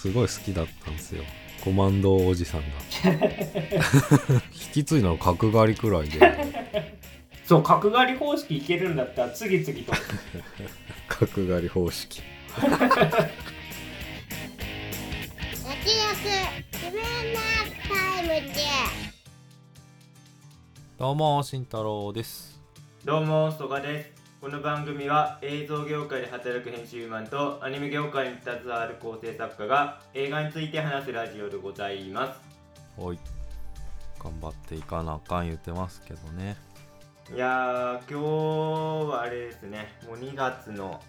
すごい好きだったんですよ。コマンドおじさんが。引き継いだの角刈りくらいで。そう角刈り方式いけるんだったら次々と。角刈り方式。焼き肉キネマタイムズどうも慎太郎です。どうも曽我ですこの番組は映像業界で働く編集マンとアニメ業界に携わる構成作家が映画について話すラジオでございます。はい頑張っていかなあかん言ってますけどね。いやー今日はあれですね。もう2月の、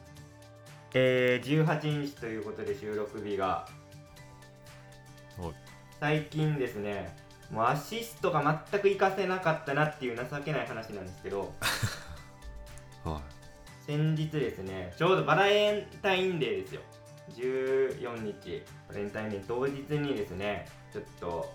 えー、18日ということで収録日が。はい。最近ですねもうアシストが全く活かせなかったなっていう情けない話なんですけど は先日ですねちょうどバレンタインデーですよ。14日バレンタインデー当日にですねちょっと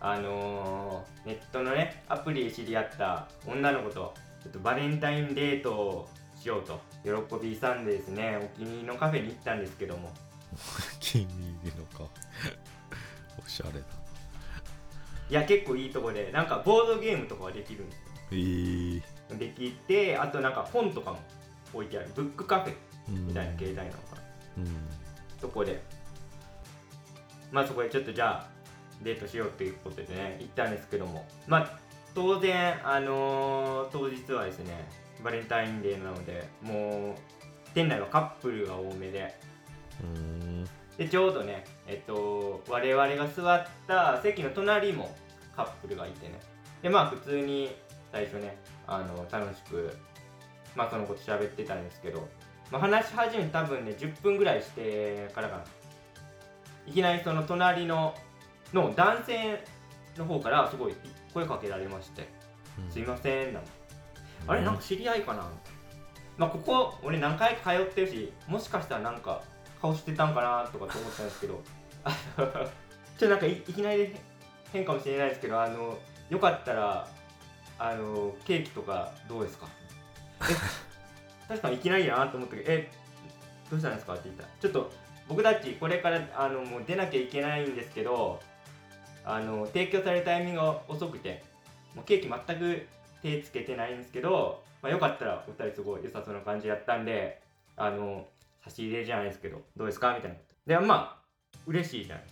あのーネットのねアプリで知り合った女の子とちょっとバレンタインデートをしようと喜びさんでですねお気に入りのカフェに行ったんですけども。い気に入りのか おしゃれだ。いや結構いいとこでなんかボードゲームとかはできるんですよ。えー、できてあとなんか本とかも置いてある。ブックカフェうんみたいな携帯なのかなうんそこで。まあそこでちょっとじゃあデートしようっていうことでね行ったんですけども。まあ当然あのー当日はですねバレンタインデーなのでもう店内はカップルが多めで。うーん。でちょうどねえっと我々が座った席の隣もカップルがいてね。でまあ普通に最初ねあの楽しくまあそのこと喋ってたんですけど、まあ、話し始めて多分ね10分ぐらいしてからかな。いきなりその隣のの男性の方からすごい声かけられまして「すいません」なんて。あれなんか知り合いかな？みたいなまあここ俺何回か通ってるしもしかしたらなんか顔してたんかなとかと思ったんですけど。ちょっとなんかいいきなり変かもしれないですけどあのよかったらあのケーキとかどうですか？え確かにいきなりやなと思ったけどえどうしたんですかって言ったらちょっと僕たちこれからあのもう出なきゃいけないんですけどあの提供されるタイミングが遅くてもうケーキ全く手つけてないんですけど、まあ、よかったらお二人すごい良さそうな感じやったんであの差し入れじゃないですけどどうですか？みたいな。でまあ嬉しいじゃない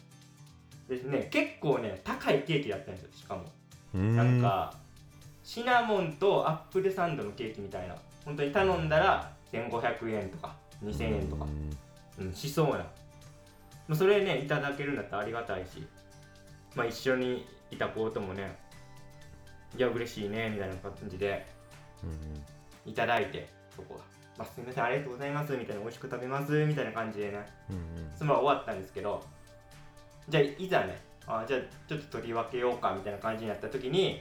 ですね結構ね高いケーキだったんですよしかも。なんかシナモンとアップルサンドのケーキみたいな。本当に頼んだら1500円とか2000円とか、うん、しそうな。まあそれねいただけるんだったらありがたいし。まあ一緒にいた子ともねいや嬉しいねみたいな感じでうんいただいてそこは、まあ、すみませんありがとうございますみたいな美味しく食べますみたいな感じでね。うんうん。そのまま終わったんですけどじゃあいざねあじゃあちょっと取り分けようかみたいな感じになった時に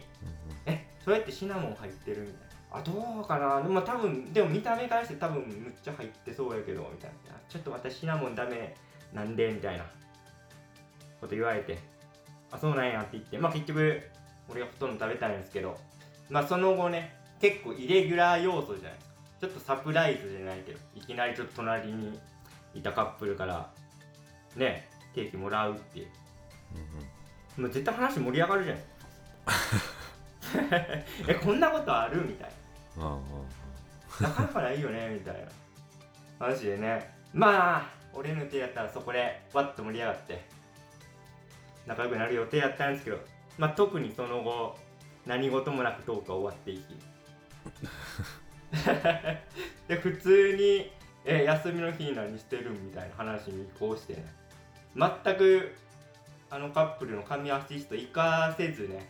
えそれってシナモン入ってるみたいな。あどうかな。でも多分でも見た目からして多分むっちゃ入ってそうやけどみたいな。あちょっと私シナモンダメなんでみたいな。こと言われて。あそうなんやって言って。まあ結局俺がほとんど食べたんですけど。まあその後ね結構イレギュラー要素じゃないですか。ちょっとサプライズじゃないけどいきなりちょっと隣にいたカップルからねケーキもらうっていう。うんもう絶対話盛り上がるじゃない えこんなことある？みたいな。なかなかないよねみたいな。話でね。まあ俺の手やったらそこでわっと盛り上がって仲良くなる予定やったんですけどまあ特にその後何事もなくトークは終わっていき。で普通に「え休みの日何してる?」みたいな話に移行してね。全くあのカップルの神アシスト活かせずね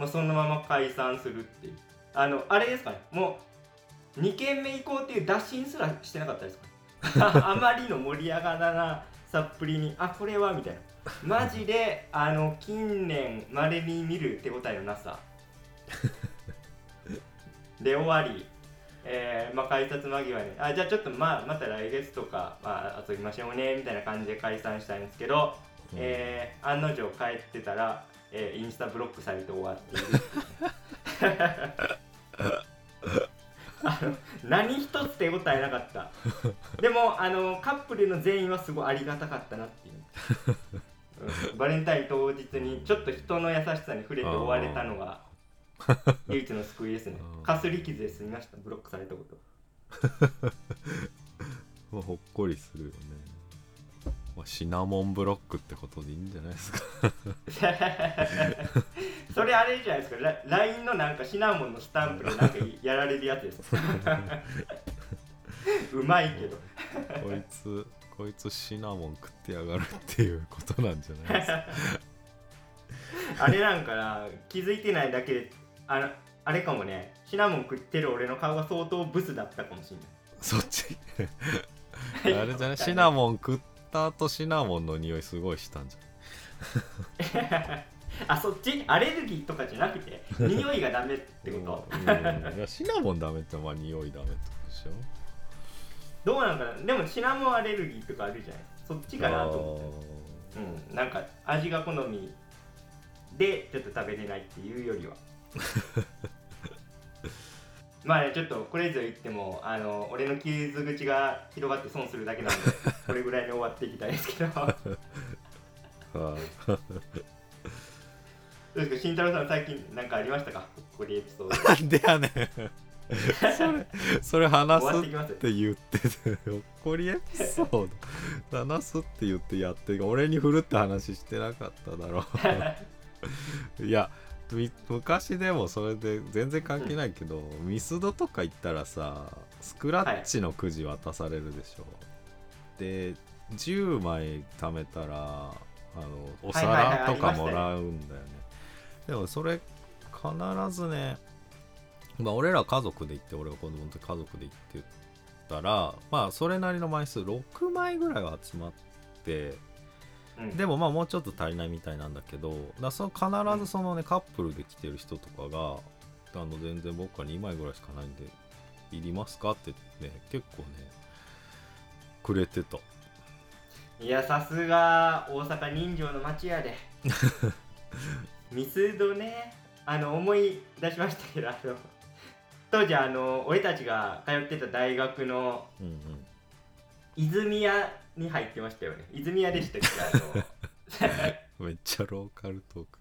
もうそのまま解散するっていう。あのあれですかね。もう2軒目行こうっていう打診すらしてなかったですか？あまりの盛り上がらなさっぷりにあこれはみたいな。マジであの近年まれに見る手応えのなさ。で終わり。えーまあ、改札間際にあじゃあちょっとまあまた来月とか、まあ、遊びましょうねみたいな感じで解散したんですけど、うん。えー案の定帰ってたら、えーインスタブロックされて終わっている。ああの何一つ手応えなかった。でもあのカップルの全員はすごいありがたかったなっていう、うん。バレンタイン当日にちょっと人の優しさに触れて終われたのが唯一の救いですね。うんかすり傷で済みました。ブロックされたこと。まあほっこりするよね、まあ、シナモンブロックってことでいいんじゃないですか？それあれじゃないですか？ラ LINE のなんかシナモンのスタンプでなんかやられるやつです。うまいけど。こいつこいつシナモン食ってやがるっていうことなんじゃないですか？あれなんかな気づいてないだけであのあれかもね。シナモン食ってる俺の顔が相当ブスだったかもしそっち。あれないれじゃない？シナモン食った後シナモンの匂いすごいしたんじ あそっち？アレルギーとかじゃなくて？匂いがダメってこと？うん。シナモンダメってまあ匂いダメってことでしょ。どうなんかな？でもシナモンアレルギーとかあるじゃないそっちかなと思ってうん。なんか味が好みでちょっと食べれないっていうよりは まあねちょっとこれ以上言ってもあの俺の傷口が広がって損するだけなんで これぐらいに終わっていきたいですけど。どうですか？慎太郎さん最近何かありましたか？これエピソード。なんでやねん。それそれ話すって言っててほっこりエピソード話すって言ってやって俺に振るって話してなかっただろう。いやみ昔でもそれで全然関係ないけど、ミスドとか行ったらさスクラッチのくじ渡されるでしょ、で10枚貯めたらあのお皿とかもらうんだよね、でもそれ必ずねまあ俺ら家族で行って俺が子供の時家族で行ってたらまあそれなりの枚数6枚ぐらいは集まってでもまあもうちょっと足りないみたいなんだけどだその必ずそのねカップルで来てる人とかがあの全然僕は2枚ぐらいしかないんでいりますかってね結構ねくれてた。いやさすが大阪人情の街やで。ミスドね。あの思い出しましたけどあの当時あの俺たちが通ってた大学のうんうん。泉屋に入ってましたよね。泉屋でしたっけ？あの。めっちゃローカルトーク。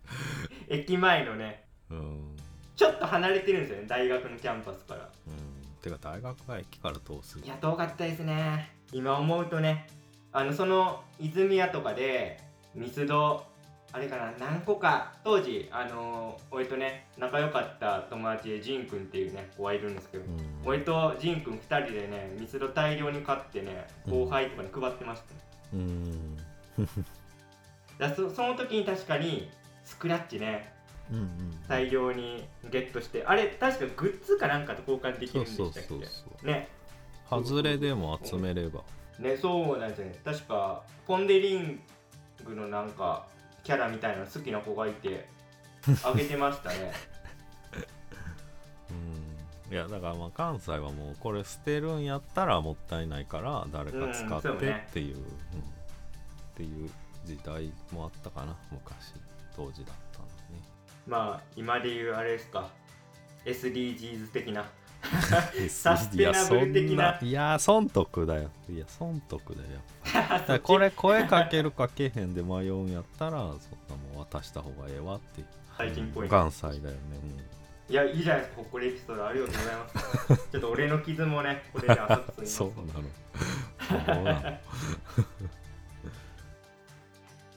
駅前のね。うん。ちょっと離れてるんですよね大学のキャンパスから。うん。てか大学が駅から遠すぎ。いや遠かったですね。今思うとね。あのその泉屋とかでミスドあれかな何個か当時あの俺とね仲良かった友達でジンくんっていうね子がいるんですけど、うん。俺とジンくん2人でねミスド大量に買ってねうん。後輩とかに配ってました。ね、うん。そその時に確かにスクラッチねうんうん大量にゲットしてあれ確かグッズかなんかと交換できるんでしたっけ？ね。外れでも集めれば。ねそうなんですよね。確かポン・デ・リングのなんかキャラみたいなの好きな子がいて あげてましたね。うん。いやだからまあ関西はもうこれ捨てるんやったらもったいないから誰か使ってっていう,、うんっていう時代もあったかな昔当時だったのねまあ今で言うあれですか。SDGs 的な。いサステナブル的な。いや損得だよ。いや損得だよ。だこれ 声かけるかけへんで迷うんやったらそんなもん渡した方がええわって。最近ポイント。関西だよね、いやいいじゃないですかほっこりエピソードありがとうございます。ちょっと俺の傷もねこれで浅くうん、す。そそうなの。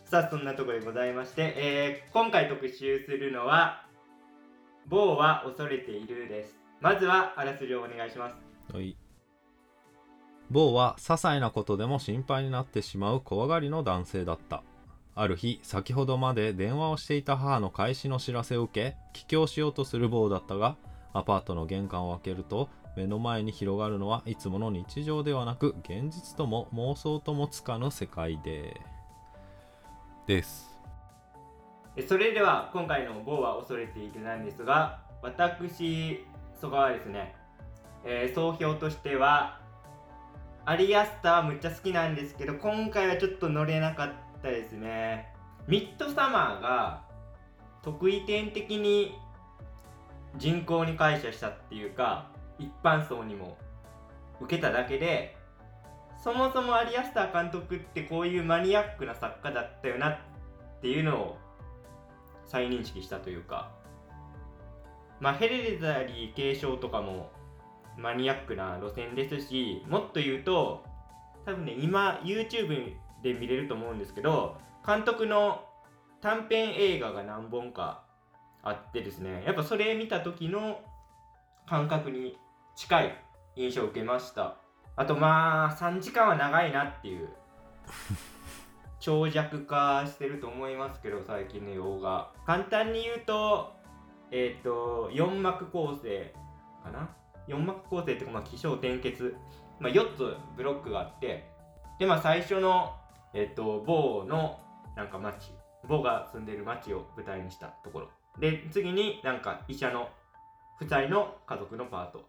さあそんなところでございまして、えー今回特集するのは「某は恐れている」ですまずはあらすじをお願いしますはい。某は些細なことでも心配になってしまう怖がりの男性だった。ある日、先ほどまで電話をしていた母の開始の知らせを受け、帰郷しようとする某だったが、アパートの玄関を開けると、目の前に広がるのはいつもの日常ではなく、現実とも妄想ともつかぬ世界で。です。えそれでは今回の「某は恐れている」なんですが私曽我はですね、えー総評としてはアリアスターはむっちゃ好きなんですけど今回はちょっと乗れなかったですね。ミッドサマーが得意点的に人口に感謝したっていうか一般層にも受けただけでそもそもアリアスター監督ってこういうマニアックな作家だったよなっていうのを再認識したというかまあヘレデザリー継承とかもマニアックな路線ですしもっと言うと多分ね今 YouTube で見れると思うんですけど監督の短編映画が何本かあってですねやっぱそれ見た時の感覚に近い印象を受けました。あとまあ3時間は長いなっていう 長尺化してると思いますけど最近の洋画。簡単に言うとえっ、と4幕構成かな？4幕構成っていうかまあ起承転結、まあ、4つブロックがあってでまあ最初のえっ、と某のなんか町某が住んでる町を舞台にしたところ。で次になんか医者の夫妻の家族のパート。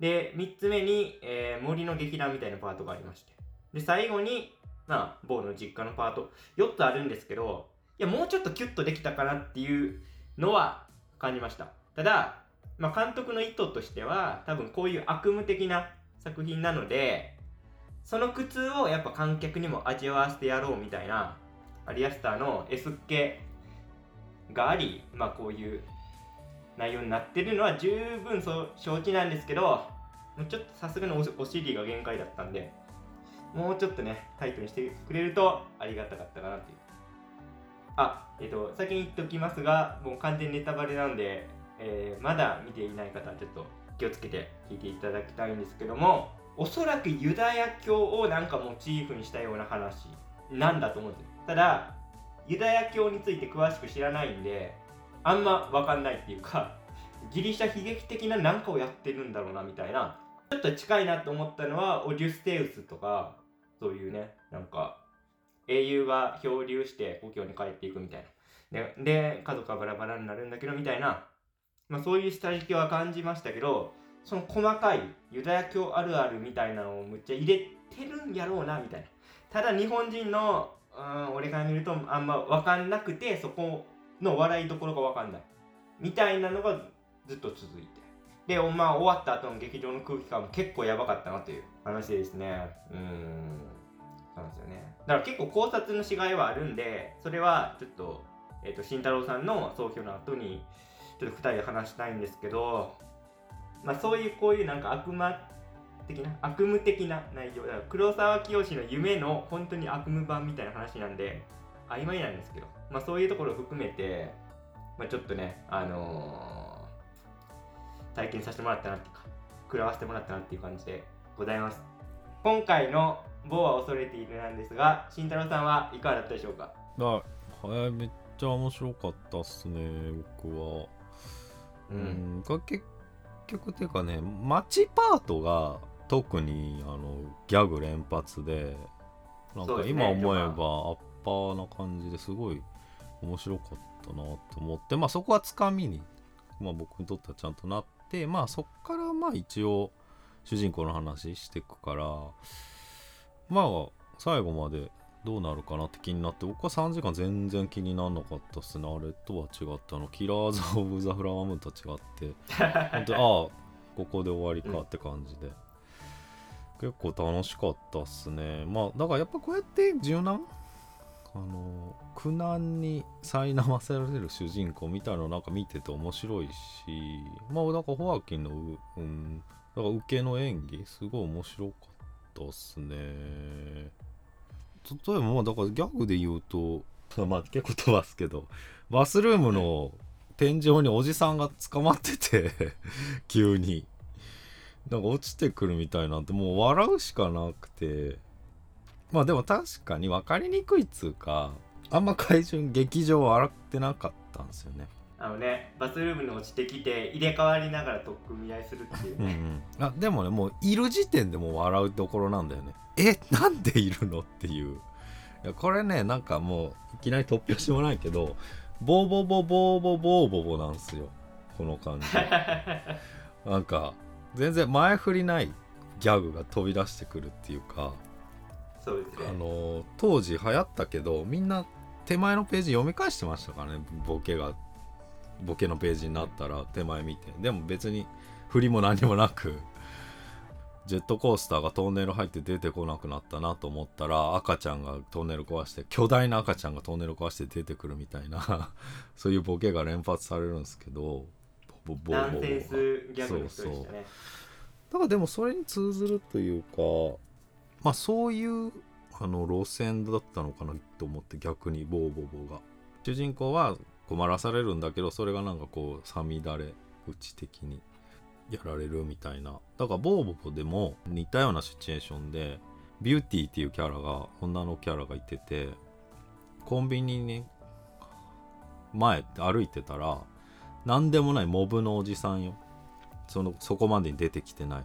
で3つ目に、えー森の劇団みたいなパートがありまして。で最後にまあ某の実家のパート。4つあるんですけどいやもうちょっとキュッとできたかなっていうのは感じました。ただ、まあ、監督の意図としては多分こういう悪夢的な作品なのでその苦痛をやっぱ観客にも味わわせてやろうみたいなアリアスターの S っ気がありまあこういう内容になってるのは十分そ承知なんですけどもうちょっとさすがのおお尻が限界だったんでもうちょっとねタイトにしてくれるとありがたかったかなっていう。あえっ、と先に言っておきますがもう完全ネタバレなんで、えーまだ見ていない方はちょっと気をつけて聞いていただきたいんですけどもおそらくユダヤ教をなんかモチーフにしたような話なんだと思うんです。よただユダヤ教について詳しく知らないんであんま分かんないっていうかギリシャ悲劇的な何かをやってるんだろうなみたいなちょっと近いなと思ったのはオデュステウスとかそういうねなんか英雄が漂流して故郷に帰っていくみたいな。でで家族はバラバラになるんだけどみたいな、まあ、そういう下敷きは感じましたけどその細かいユダヤ教あるあるみたいなのをむっちゃ入れてるんやろうなみたいな。ただ日本人のうん俺から見るとあんま分かんなくてそこの笑いどころが分かんないみたいなのがずっと続いて。で、まあ、終わった後の劇場の空気感も結構やばかったなという話ですね。うん。なんですよね。だから結構考察のしがいはあるんでそれはちょっと,、えー、と慎太郎さんの総評の後にちょっと2人で話したいんですけどまあそういうこういうなんか悪魔的な悪夢的な内容だから黒沢清の夢の本当に悪夢版みたいな話なんで曖昧なんですけど、まあ、そういうところを含めて、まあ、ちょっとねあのー体験させてもらったなっていうか食らわせてもらったなっていう感じでございます。今回の「某は恐れている」なんですが慎太郎さんはいかがだったでしょうか？だはいめっちゃ面白かったっすね僕は。ううんが結局っていうかね街パートが特にあのギャグ連発でなんか今思えばアッパーな感じですごい面白かったなと思ってまあそこはつかみに、まあ、僕にとってはちゃんとなってまあそっからまあ一応主人公の話していくからまあ最後までどうなるかなって気になって僕は3時間全然気にならなかったっすね。あれとは違ったの。キラーズ・オブ・ザ・フラワームーンとは違って。本当に ああここで終わりかって感じで、結構楽しかったっすね。まあだからやっぱこうやって柔軟？あの苦難に苛ませられる主人公みたいなのなんか見てて面白いし。まあだからホアキンのう、うん、だから受けの演技すごい面白かったっすね。例えばまあだからギャグで言うと まあ結構飛ばすけどバスルームの天井におじさんが捕まってて 急に。なんか落ちてくるみたいなんてもう笑うしかなくて。まあでも確かに分かりにくいっつうかあんま怪獣劇場笑ってなかったんですよねあのねバスルームに落ちてきて入れ替わりながら取っ組み合いするっていううんうね、ん。あでもねもういる時点でもう笑うところなんだよね。えなんでいるのっていう。いやこれねなんかもういきなり突拍子もないけどボーボボボーボボーボボなんですよ。この感じ。なんか全然前振りないギャグが飛び出してくるっていうか。そうですね。あの当時流行ったけどみんな手前のページ読み返してましたからねボケがボケのページになったら手前見て。でも別に振りも何もなく ジェットコースターがトンネル入って出てこなくなったなと思ったら赤ちゃんがトンネル壊して巨大な赤ちゃんがトンネル壊して出てくるみたいな そういうボケが連発されるんですけどボボボボナンセンスギャグの人でしたね。だからでもそれに通ずるというかまあそういうあの路線だったのかなと思って逆にボーボーボーが。主人公は困らされるんだけどそれがなんかこうさみだれ打ち的にやられるみたいな。だからボーボボでも似たようなシチュエーションでビューティーっていうキャラが女のキャラがいててコンビニに前歩いてたら何でもないモブのおじさんよ。そのそこまでに出てきてない。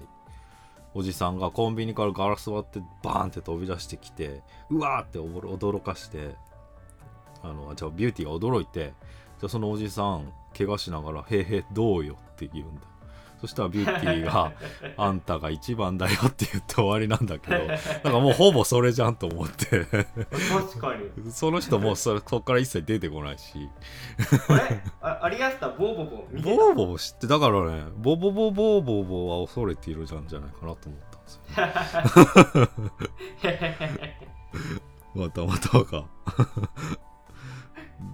おじさんがコンビニからガラス割ってバーンって飛び出してきてうわーって驚かしてあのじゃあビューティーが驚いてじゃあそのおじさん怪我しながら「へーへーどうよ」って言うんだ。よそしたらビューティーが「あんたが一番だよ」って言って終わりなんだけどなんかもうほぼそれじゃんと思って。確かに。その人もうそれそこから一切出てこないし。あれ？あアリアスターボーボボ見てた？ボーボー知ってだからねボボボボーボーボーは恐れているじゃんじゃないかなと思ったんですよまたまたか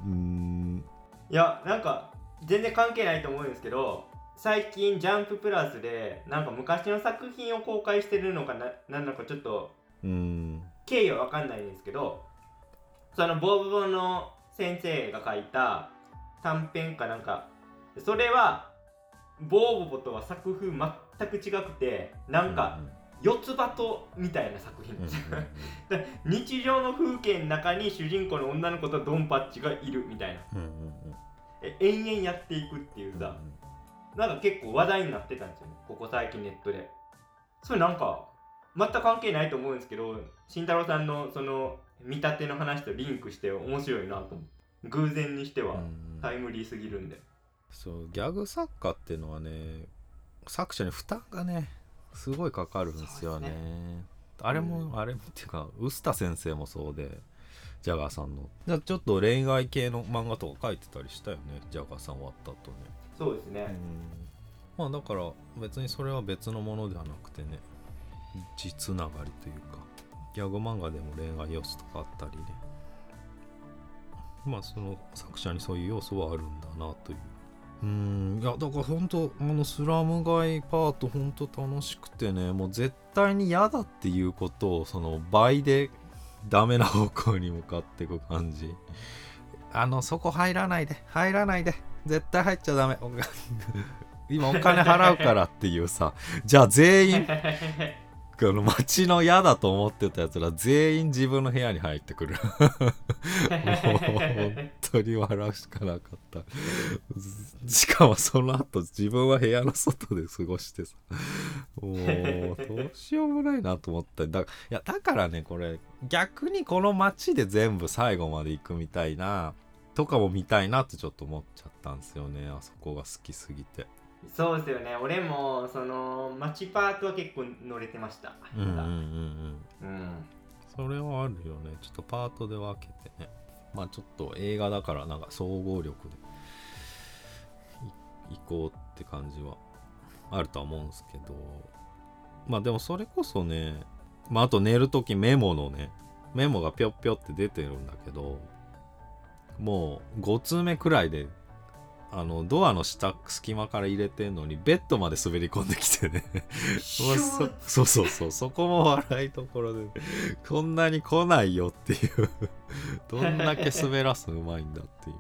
うーん。いやなんか全然関係ないと思うんですけど最近ジャンププラスでなんか昔の作品を公開してるのかななんだかちょっと経緯は分かんないんですけどそのボーボボの先生が書いた短編かなんかそれはボーボボとは作風全く違くてなんか四つ葉とみたいな作品。うんうん です、で日常の風景の中に主人公の女の子とドンパッチがいるみたいな。うんうんうん。え延々やっていくっていうさ、なんか結構話題になってたんですよね。ここ最近ネットで。それなんか全く関係ないと思うんですけど慎太郎さんのその見立ての話とリンクして面白いなと。偶然にしてはうん。タイムリーすぎるんで、そうギャグ作家っていうのはね作者に負担がねすごいかかるんですよね。そうあれも、あれもっていうか臼田先生もそうでジャガーさんの。じゃあちょっと恋愛系の漫画とか書いてたりしたよねジャガーさん終わった後ねそうですね、まあだから別にそれは別のものではなくてね実ながりというかギャグ漫画でも恋愛要素とかあったりね。まあその作者にそういう要素はあるんだなといううーん。いやだから本当あのスラム街パート本当楽しくてねもう絶対に嫌だっていうことをその倍でダメな方向に向かっていく感じ。あのそこ入らないで。入らないで。絶対入っちゃダメ。今お金払うからっていうさ。じゃあ全員 あの街の嫌だと思ってたやつら全員自分の部屋に入ってくる。もう本当に笑うしかなかった。しかもその後自分は部屋の外で過ごしてさ。もうどうしようもないなと思っただいやだからねこれ逆にこの街で全部最後まで行くみたいなとかも見たいなってちょっと思っちゃったんですよねあそこが好きすぎて。そうですよね。俺もその街パートは結構乗れてました。うんうんうんうん。うん。それはあるよね。ちょっとパートで分けてね。まあちょっと映画だからなんか総合力で。い行こうって感じは。あるとは思うんですけど。まあでもそれこそね。まああと寝る時メモのね。メモがぴょっぴょって出てるんだけど。もう5通目くらいであのドアの下隙間から入れてんのにベッドまで滑り込んできてね。そそうそうそう。そこも笑いところでこんなに来ないよっていう。どんだけ滑らすのうまいんだっていう。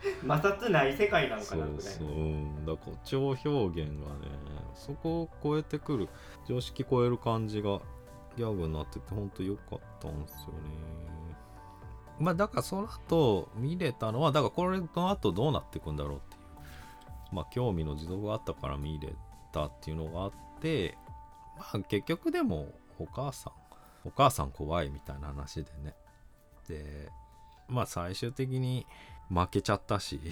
摩擦ない世界なのかそなぐらいうそう。うん。だから誇張表現がねそこを超えてくる。常識超える感じがギャグになっててほんと良かったんですよね。まあだからその後見れたのはだからこれの後どうなっていくんだろうっていうまあ興味の持続があったから見れたっていうのがあってまあ結局でもお母さんお母さん怖いみたいな話でね。でまあ最終的に負けちゃったし。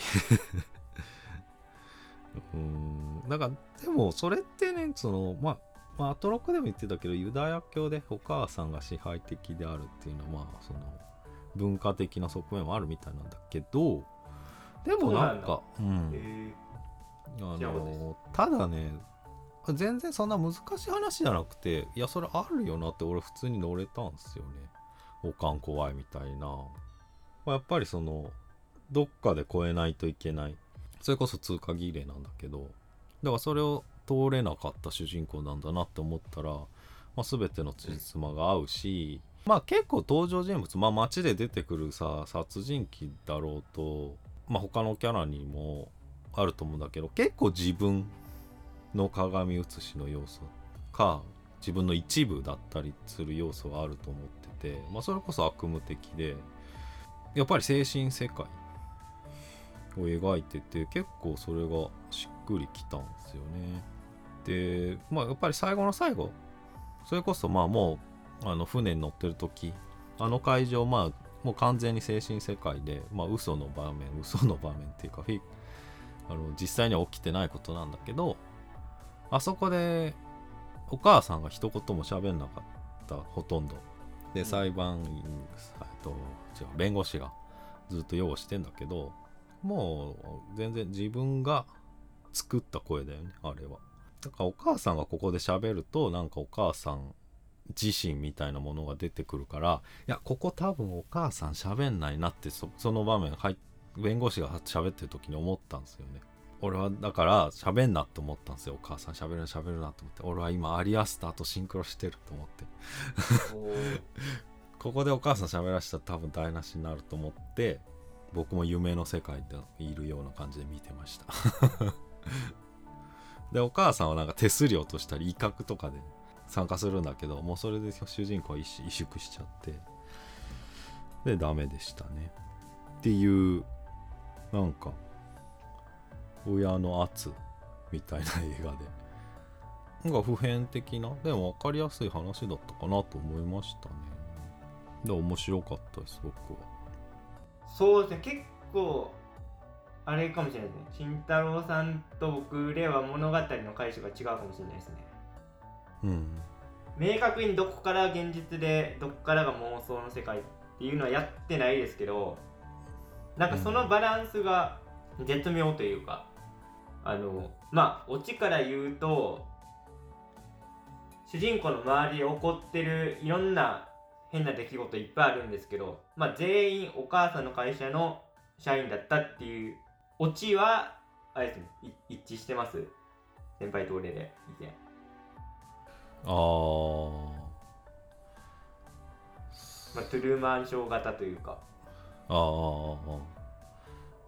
うーんだからでもそれってねそのまあまあ、アトロックでも言ってたけどユダヤ教でお母さんが支配的であるっていうのはまあその文化的な側面もあるみたいなんだけどでもなんかうんえあのただね全然そんな難しい話じゃなくていやそれあるよなって俺普通に乗れたんですよね。おかん怖いみたいな、まあ、やっぱりそのどっかで越えないといけない。それこそ通過儀礼なんだけど。だからそれを通れなかった主人公なんだなって思ったら、まあ、全てのつじつまが合うしまあ結構登場人物まあ街で出てくるさ殺人鬼だろうとまあ他のキャラにもあると思うんだけど結構自分の鏡写しの要素か自分の一部だったりする要素があると思ってて、まあ、それこそ悪夢的でやっぱり精神世界を描いてて結構それがしっくりきたんですよね。でまあやっぱり最後の最後それこそまあもうあの船に乗ってる時あの会場まあもう完全に精神世界でまあ嘘の場面嘘の場面っていうかフィあの実際には起きてないことなんだけどあそこでお母さんが一言も喋んなかったほとんど。で裁判員、と違う弁護士がずっと擁護してんだけどもう全然自分が作った声だよねあれは。だからお母さんがここで喋るとなんかお母さん自身みたいなものが出てくるからいやここ多分お母さん喋んないなってそその場面入弁護士が喋ってる時に思ったんですよね。俺はだから喋んなって思ったんですよ。お母さん喋るな喋るなと思って。俺は今アリアスターとシンクロしてると思って。ここでお母さん喋らせたら多分台無しになると思って僕も夢の世界でいるような感じで見てました。でお母さんはなんか手数料としたり威嚇とかで参加するんだけどもうそれで主人公は萎縮しちゃって。でダメでしたね。っていうなんか親の圧みたいな映画で。なんか普遍的な？でも分かりやすい話だったかなと思いましたね。で面白かったです僕は。そうですね。結構あれかもしれないですね。慎太郎さんと僕では物語の解釈が違うかもしれないですね。うん。明確にどこから現実でどこからが妄想の世界っていうのはやってないですけどなんかそのバランスが絶妙というか、あのまあオチから言うと主人公の周りで起こってるいろんな変な出来事いっぱいあるんですけど、まあ、全員お母さんの会社の社員だったっていうオチはあれですねい一致してます。先輩と俺で以前あー。まあ、トゥルーマンショー型というかあー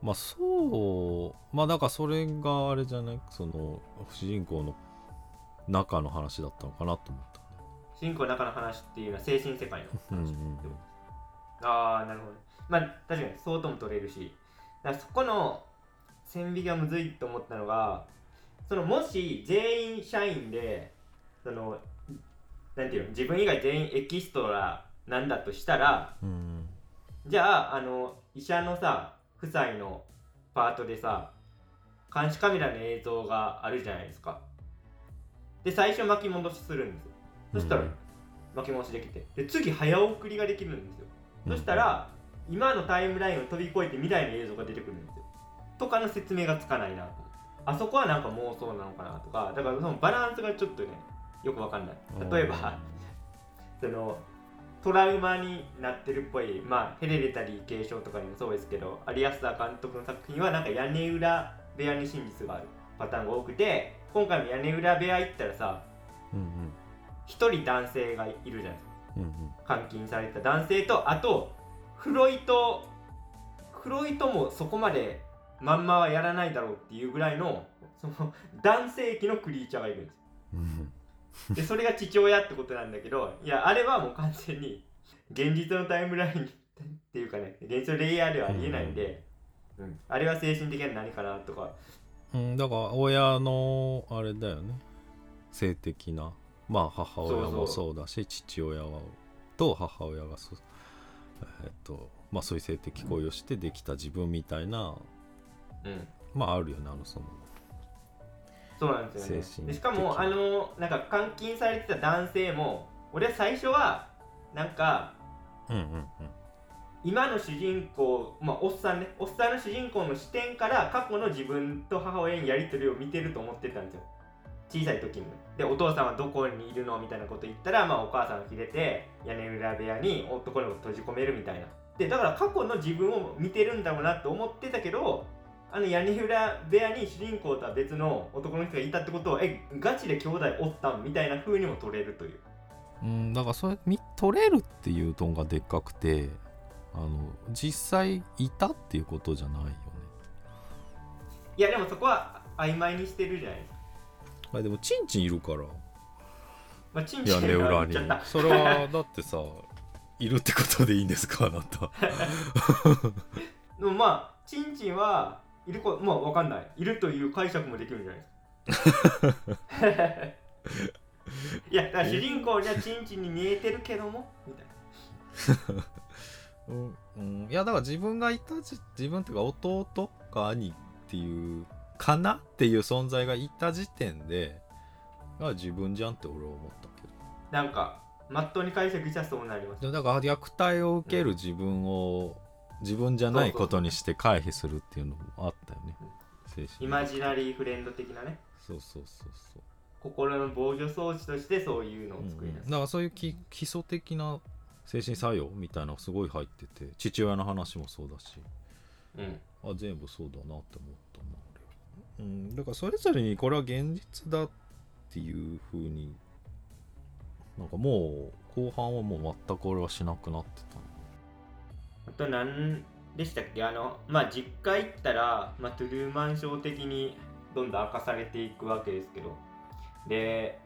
まあそうまあだからそれがあれじゃないその主人公の中の話だったのかなと思った。主人公の中の話っていうのは精神世界の話ああなるほど。まあ確かにそうとも取れるし。だそこの線引きがむずいと思ったのがそのもし全員社員でそのなんていうの自分以外全員エキストラなんだとしたらうんじゃああの医者のさ夫妻のパートでさ監視カメラの映像があるじゃないですか。で最初巻き戻しするんですよ。そしたらうん。巻き戻しできてで次早送りができるんですよ。そしたら今のタイムラインを飛び越えて未来の映像が出てくるんですよ。とかの説明がつかないなと。あそこはなんか妄想なのかなとかだからそのバランスがちょっとねよくわかんない。例えばそのトラウマになってるっぽい。まあヘレレタリー継承とかにもそうですけどアリアスター監督の作品はなんか屋根裏部屋に真実があるパターンが多くて今回も屋根裏部屋行ったらさうんうん。一人男性がいるじゃないですか。うんうん。監禁された男性とあとフロイトフロイトもそこまでまんまはやらないだろうっていうぐらいのその男性器のクリーチャーがいるんですうん でそれが父親ってことなんだけどいやあれはもう完全に現実のタイムラインっていうかね現実のレイヤーではありえないんで、うん。あれは精神的な何かなとか。うん、だから親のあれだよね。性的なまあ母親もそうだし父親はと母親がそえっとまあそういう性的行為をしてできた自分みたいな、うん。まああるよねあのそのそうなんですよね。精神しかもあのなんか監禁されてた男性も俺は最初はなんかうんうんうん。今の主人公まあおっさんね。おっさんの主人公の視点から過去の自分と母親にやり取りを見てると思ってたんですよ。小さい時にでお父さんはどこにいるのみたいなこと言ったら、まあ、お母さんが切れて屋根裏部屋に男の子閉じ込めるみたいな。でだから過去の自分を見てるんだろうなと思ってたけどあの屋根裏部屋に主人公とは別の男の人がいたってことをえガチで兄弟おったんみたいな風にも取れるという。うんだからそれ見取れるっていうトンがでっかくてあの実際いたっていうことじゃないよね。いやでもそこは曖昧にしてるじゃないですか、まあでもチンチンいるから。まあ、チンチン屋根裏に。それはだってさいるってことでいいんですかあなた。でもまあチンチンはいるこまあわかんない。いるという解釈もできるんじゃないですか。いやだから主人公にはチンチンに見えてるけどもみたいな。うん、うん、いやだから自分がいたじ自分っていうか弟か兄っていうかなっていう存在がいた時点であ自分じゃんって俺は思ったけど。なんかまっとうに解釈したらそうなります。でだから虐待を受ける自分を自分じゃないことにして回避するっていうのもあったよね。精神イマジナリーフレンド的なね。そうそうそうそう。心の防御装置としてそういうのをうん作り出す、だからそういうき基礎的な精神作用みたいなのがすごい入ってて父親の話もそうだし。うん。あ全部そうだなって思ったなうん、だからそれぞれにこれは現実だっていう風になんかもう後半はもう全く俺はしなくなってたと何でしたっけ？あのまあ実家行ったら、まあ、トゥルーマンショー的にどんどん明かされていくわけですけど。で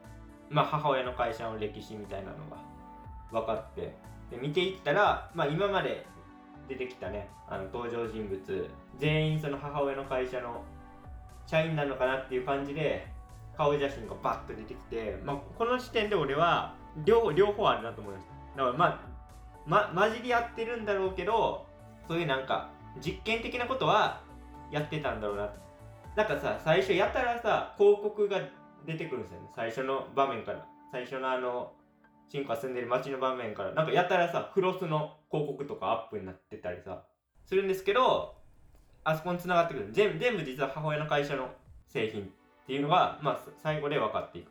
まあ母親の会社の歴史みたいなのが分かって。で見ていったら、まあ、今まで出てきたねあの登場人物全員その母親の会社の社員なのかなっていう感じで顔写真がバッと出てきて、まあ、この時点で俺は両両方あるなと思いました。だからまあま、混じり合ってるんだろうけどそういうなんか実験的なことはやってたんだろうな。なんかさ最初やたらさ広告が出てくるんですよね。最初の場面から。最初のあのシンクが住んでる街の場面から。なんかやたらさクロスの広告とかアップになってたりさするんですけどあそこに繋がってくる。全部全部実は母親の会社の製品っていうのが、まあ、最後で分かっていく。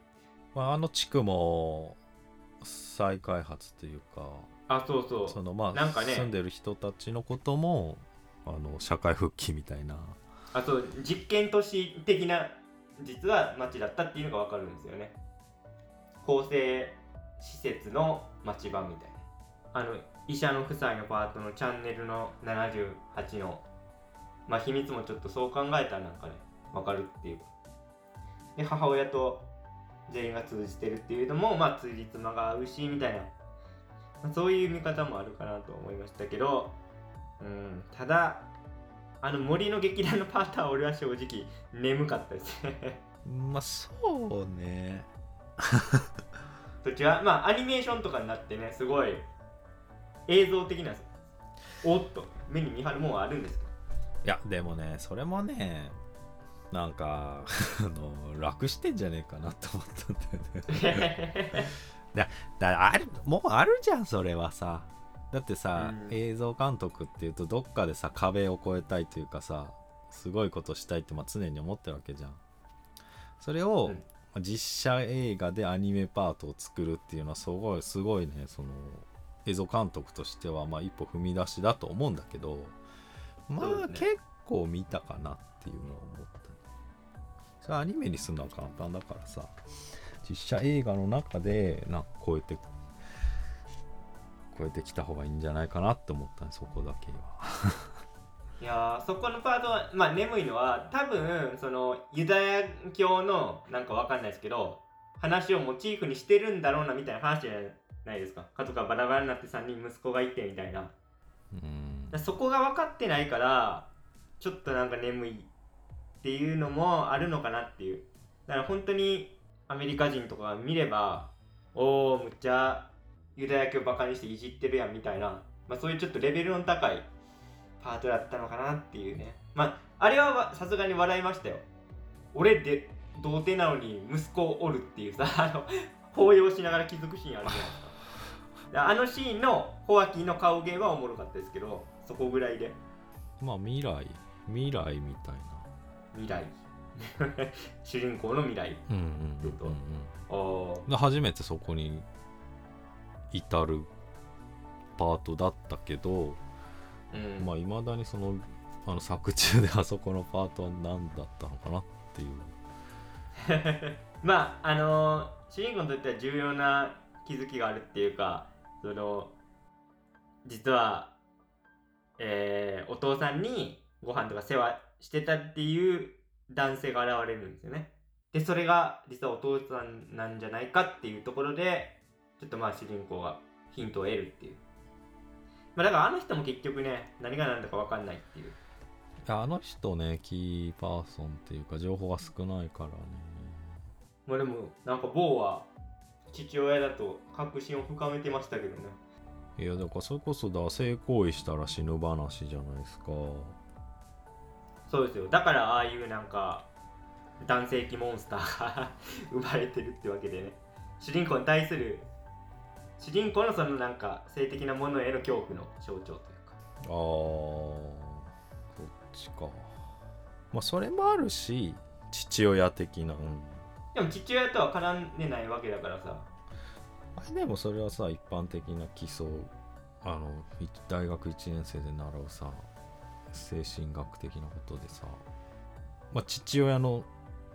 まあ、あの地区も再開発というかあそうそう。そのまあなんかね。住んでる人たちのこともあの社会復帰みたいな。あと実験都市的な実は町だったっていうのが分かるんですよね。構成施設の町場みたいな。あの医者の夫妻のパートのチャンネルの78のまあ秘密もちょっとそう考えたらなんかね分かるっていう。で母親と全員が通じてるっていうのもまあ通じつまが合うしみたいな、まあそういう見方もあるかなと思いましたけどうんただあの森の劇団のパートは俺は正直眠かったですね。まあそうね。途中はまあアニメーションとかになってねすごい映像的なおっと目に見張るもんはあるんですけど。いやでもねそれもねなんかあの楽してんじゃねえかなと思ったんだよね だあるもうあるじゃんそれはさ。だってさ、うん。映像監督っていうとどっかでさ壁を越えたいというかさすごいことしたいってまあ常に思ってるわけじゃん。それを、うん。まあ実写映画でアニメパートを作るっていうのはすごいすごいねその映像監督としてはまあ一歩踏み出しだと思うんだけどまあ、結構見たかなっていうのは思った。ねそれアニメにするのは簡単だからさ実写映画の中でなんか超えて超えてきた方がいいんじゃないかなって思ったねそこだけは。いやーそこのパートはまあ眠いのは多分そのユダヤ教のなんかわかんないですけど話をモチーフにしてるんだろうなみたいな話じゃないですか。家族がバラバラになって3人息子がいてみたいな。うん。だそこが分かってないからちょっとなんか眠いっていうのもあるのかなっていう。だから本当にアメリカ人とかが見ればおおむっちゃユダヤ教バカにしていじってるやんみたいな、まあ、そういうちょっとレベルの高いパートだったのかなっていうね。まああれはわさすがに笑いましたよ。俺で童貞なのに息子おるっていうさ あの抱擁しながら気づくシーンあるじゃないですか。であのシーンのホアキンの顔芸はおもろかったですけどそこぐらいで。まあ未来未来みたいな。未来 主人公の未来。うんうんうんうんああで初めてそこに至るパートだったけど、うん。まあいまだにそのあの作中であそこのパートは何だったのかなっていう。まああの主人公にとっては重要な気づきがあるっていうかその実は、えーお父さんにご飯とか世話してたっていう男性が現れるんですよね。でそれが実はお父さんなんじゃないかっていうところでちょっとまあ主人公がヒントを得るっていう。まあだからあの人も結局ね何が何だか分かんないっていう。あの人ねキーパーソンっていうか情報が少ないからね。まあでもなんか坊は父親だと確信を深めてましたけどね。いやだからそれこそだ性行為したら死ぬ話じゃないですかそうですよ。だからああいうなんか男性器モンスターが 生まれてるってわけでね。主人公に対する主人公のそのなんか性的なものへの恐怖の象徴というか。あーそっちか。まあそれもあるし父親的な、うん、でも父親とは絡んでないわけだからさ。あれでもそれはさ一般的な基礎。あのい大学1年生で習うさ精神学的なことでさ、まあ、父親の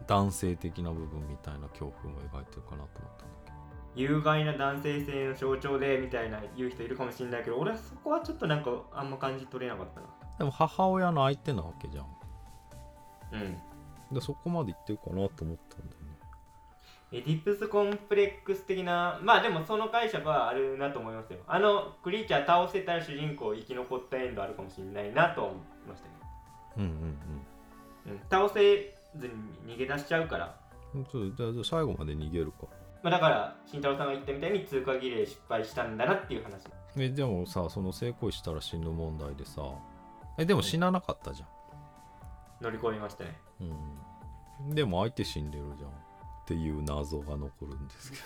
男性的な部分みたいな恐怖も描いてるかなと思ったんだけど。有害な男性性の象徴でみたいな言う人いるかもしれないけど俺はそこはちょっとなんかあんま感じ取れなかったな。でも母親の相手なわけじゃん。うん。でそこまで言ってるかなと思ったんだよねエディプスコンプレックス的なまあでもその解釈はあるなと思いますよ。あのクリーチャー倒せたら主人公生き残ったエンドあるかもしれないなとは思いましたけうんうんど、うん、倒せずに逃げ出しちゃうから、うんそうじゃ最後まで逃げるか。まあ、だから慎太郎さんが言ったみたいに通過儀礼失敗したんだなっていう話。えでもさその性行為したら死ぬ問題でさ。えでも死ななかったじゃ乗り越えましたね。ん、うん、でも相手死んでるじゃんっていう謎が残るんですけ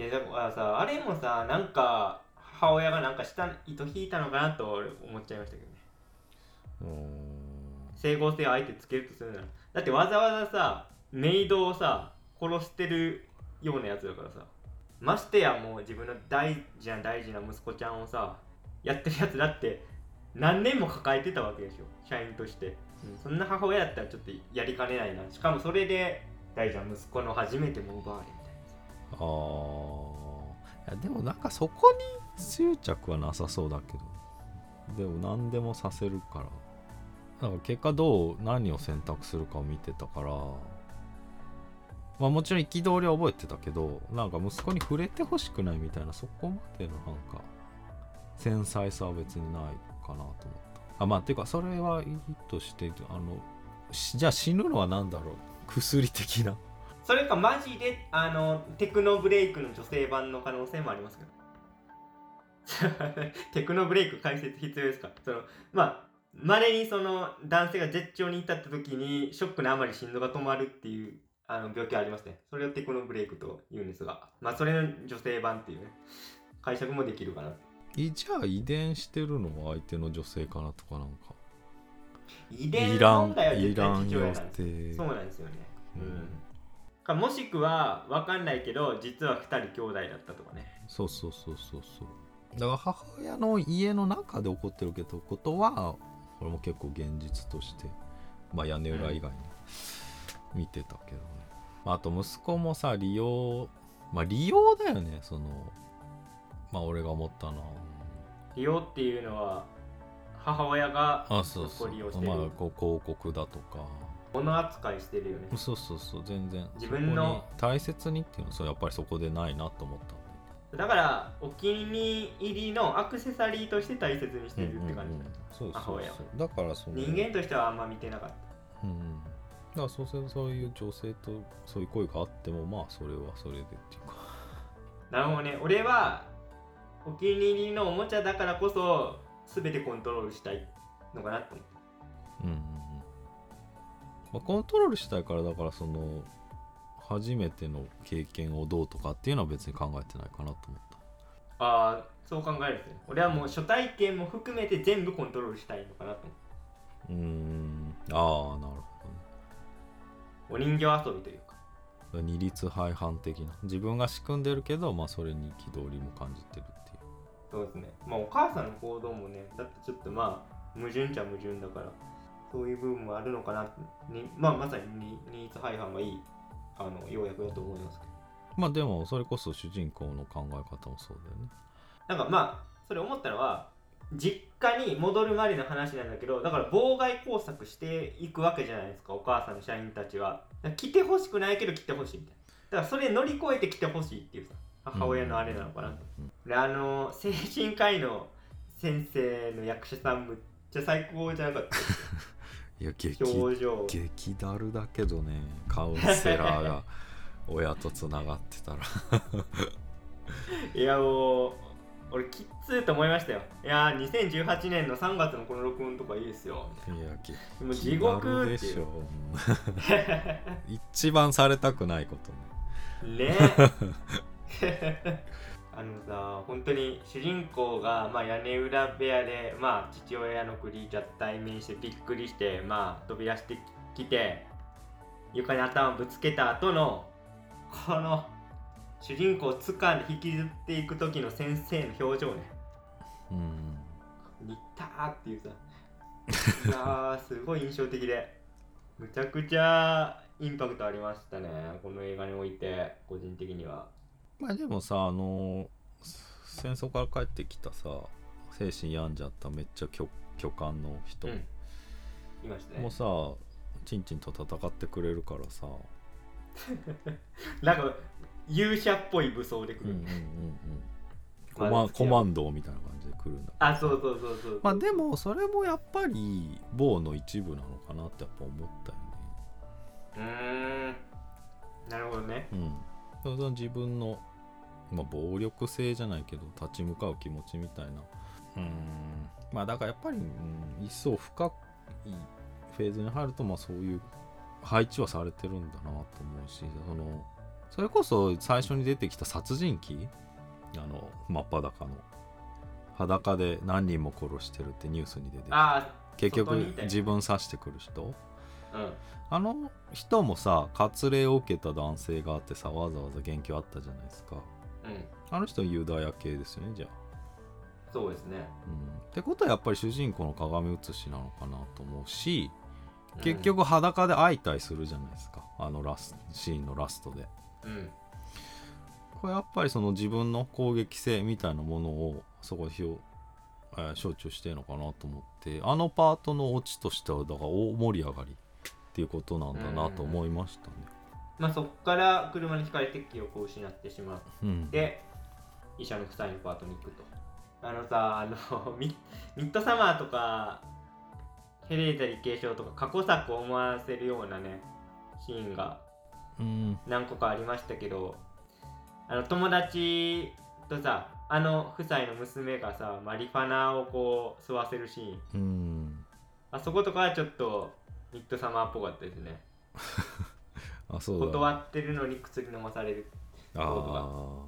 いやだからさあれもさなんか母親がなんか下糸引いたのかなと俺思っちゃいましたけどね。どうーん。整合性を相手つけるとするなら。だってわざわざさメイドをさ殺してるようなやつだからさましてやもう自分の大事な大事な息子ちゃんをさやってるやつだって何年も抱えてたわけでしょ。社員として、うんそんな母親だったらちょっとやりかねないな。しかもそれで大事な息子の初めても奪われみたいな。あー。いでもなんかそこに執着はなさそうだけど。でも何でもさせるから。なんか結果どう何を選択するかを見てたから。まあもちろん憤りは覚えてたけどなんか息子に触れてほしくないみたいなそこまでのなんか繊細さは別にないかなと思ったあまあていうかそれはいいとしてあのじゃあ死ぬのは何だろう？薬的な。それかマジであのテクノブレイクの女性版の可能性もありますけど。テクノブレイク解説必要ですか？そのまあまれにその男性が絶頂に至った時にショックのあまり心臓が止まるっていうあの病気ありますね。それをテクノブレイクと言うんですがまあそれの女性版っていうね解釈もできるかな。じゃあ遺伝してるのは相手の女性かなとかなんか。遺伝問題は絶対父親なんですて。そうなんですよね。ううん。んかもしくは分かんないけど実は2人兄弟だったとかね。そうそうそうそうそう。だから母親の家の中で起こってるけどことはこれも結構現実としてまあ屋根裏以外に。見てたけどね、まあ、あと息子もさ利用まあ利用だよねそのまあ俺が思ったのは。利用っていうのは母親があそうそう利用してる。まあこう広告だとか。物扱いしてるよね。そうそうそう全然。自分の大切にっていうのはそうやっぱりそこでないなと思ったんだからお気に入りのアクセサリーとして大切にしてるって感じ。だ、そうそうだからその人間としてはあんま見てなかっうんうん。だからそうそういう女性とそういう恋があってもまあそれはそれでっていうか。たなるほどね。俺はお気に入りのおもちゃだからこそ全てコントロールしたい。のかなと思って。うんまあ、コントロールしたいからだからその初めての経験をどうとかっていうのは別に考えてないかなと思った。ああそう考えるんですね。俺はもう初体験も含めて全部コントロールしたいのかなと。思うーん。ああなるほどお人形遊びというか。二律背反的な。自分が仕組んでるけど、まあ、それに憤りも感じてるそうですね。まあお母さんの行動もねだってちょっとまあ矛盾っちゃ矛盾だからそういう部分もあるのかなにまあまさにニニーズ背反はいいあの要約だと思いますけど。まあでもそれこそ主人公の考え方もそうだよね。なんかまあそれ思ったのは実家に戻るまでの話なんだけどだから妨害工作していくわけじゃないですかお母さんの社員たちは。来てほしくないけど来てほしいみたいな。だからそれ乗り越えて来てほしいっていうさ母親のあれなのかなあの精神科医の先生の役者さんむっちゃ最高じゃなかった？いや激表情。激だるだけどねカウンセラーが 親とつながってたら。いやもう俺きっつーと思いましたよ。いやー2018年の3月のこの録音とかいいですよ。いいやなもう地獄るでしょ 一番されたくないことね。ね あのさ本当に主人公が、まあ、屋根裏部屋で、まあ、父親のクリーチャーと対面してびっくりして、まあ、飛び出してきて床に頭ぶつけた後のこの主人公を掴んで引きずっていく時の先生の表情ね。うん。似たーっていうさ。いやーすごい印象的で。むちゃくちゃインパクトありましたねこの映画において個人的にはまあでもさあの戦争から帰ってきたさ精神病んじゃっためっちゃ巨巨漢の人。うん。いましたね。もさ、チンチンと戦ってくれるからさ。なんか勇者っぽい武装で来る、うんうんうんうん。コまあマコマンドみたいな感じで来るんだあそうそうそうそうまあでもそれもやっぱり某の一部なのかなってやっぱ思ったようーん。なるほどねね。うんその自分の、まあ、暴力性じゃないけど立ち向かう気持ちみたいな。うん。まあだからやっぱり、うん、一層深いフェーズに入るとまあそういう配置はされてるんだなと思うしそのそれこそ最初に出てきた殺人鬼あの真っ裸の裸で何人も殺してるってニュースに出てきてあ結局自分刺してくる人あの人もさ割礼を受けた男性があってさわざわざ言及あったじゃないですか。うん。あの人ユダヤ系ですよねじゃあ、そうですね。うん、ってことはやっぱり主人公の鏡写しなのかなと思うし結局裸で相対するじゃないですか。あのラスシーンのラストで。うん。これやっぱりその自分の攻撃性みたいなものをそこで表、えー象徴してるのかなと思ってあのパートのオチとしてはだから大盛り上がりっていうことなんだなと思いましたね。まあそこから車にひかれて記憶を失ってしまっうん、て医者の夫妻のパートに行くと。あのさあの ミミッドサマーとかヘレータリー継承とか過去作を思わせるようなねシーンがうん。何個かありましたけどあの友達とさあの夫妻の娘がさマリファナをこう吸わせるシーン。うん。あそことかはちょっとミッドサマーっぽかったですね。あそうだ。断ってるのに薬飲まされる。あ